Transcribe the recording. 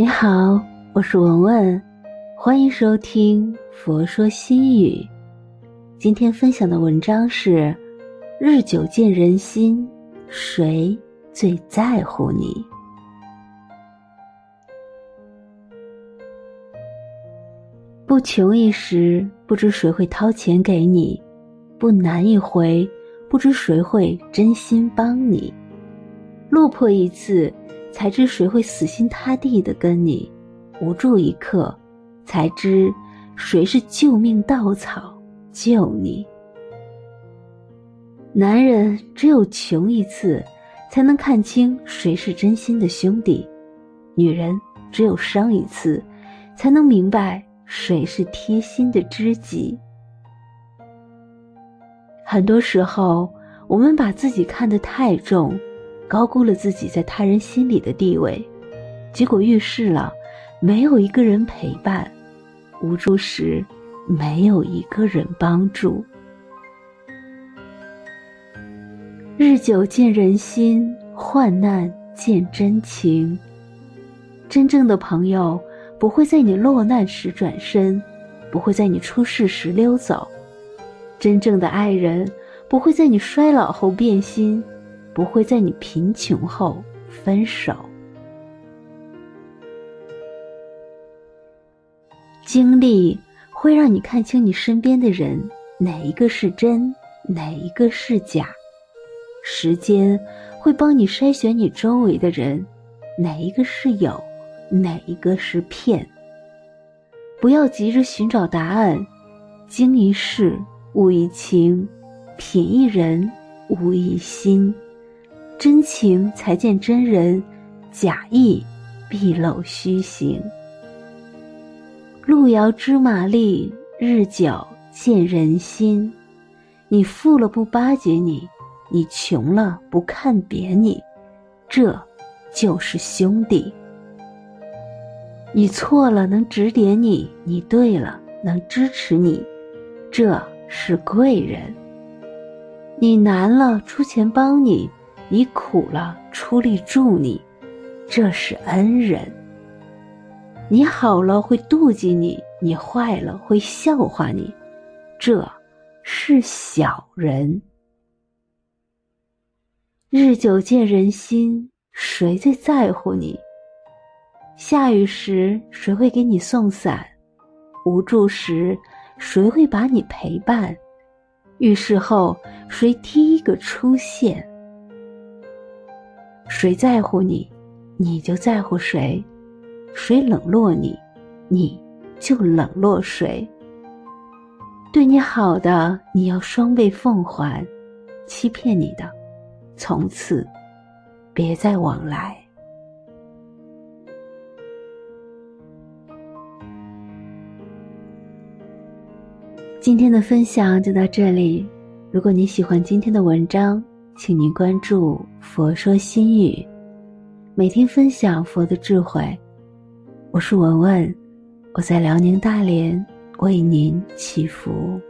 你好，我是文文，欢迎收听《佛说心语》。今天分享的文章是：日久见人心，谁最在乎你？不穷一时，不知谁会掏钱给你；不难一回，不知谁会真心帮你；落魄一次。才知谁会死心塌地的跟你无助一刻，才知谁是救命稻草救你。男人只有穷一次，才能看清谁是真心的兄弟；女人只有伤一次，才能明白谁是贴心的知己。很多时候，我们把自己看得太重。高估了自己在他人心里的地位，结果遇事了，没有一个人陪伴；无助时，没有一个人帮助。日久见人心，患难见真情。真正的朋友不会在你落难时转身，不会在你出事时溜走；真正的爱人不会在你衰老后变心。不会在你贫穷后分手。经历会让你看清你身边的人哪一个是真，哪一个是假；时间会帮你筛选你周围的人，哪一个是有，哪一个是骗。不要急着寻找答案，经一事，悟一情，品一人，悟一心。真情才见真人，假意必露虚形。路遥知马力，日久见人心。你富了不巴结你，你穷了不看扁你，这就是兄弟。你错了能指点你，你对了能支持你，这是贵人。你难了出钱帮你。你苦了，出力助你，这是恩人；你好了，会妒忌你；你坏了，会笑话你，这是小人。日久见人心，谁最在乎你？下雨时，谁会给你送伞？无助时，谁会把你陪伴？遇事后，谁第一个出现？谁在乎你，你就在乎谁；谁冷落你，你就冷落谁。对你好的，你要双倍奉还；欺骗你的，从此别再往来。今天的分享就到这里。如果你喜欢今天的文章，请您关注“佛说心语”，每天分享佛的智慧。我是文文，我在辽宁大连为您祈福。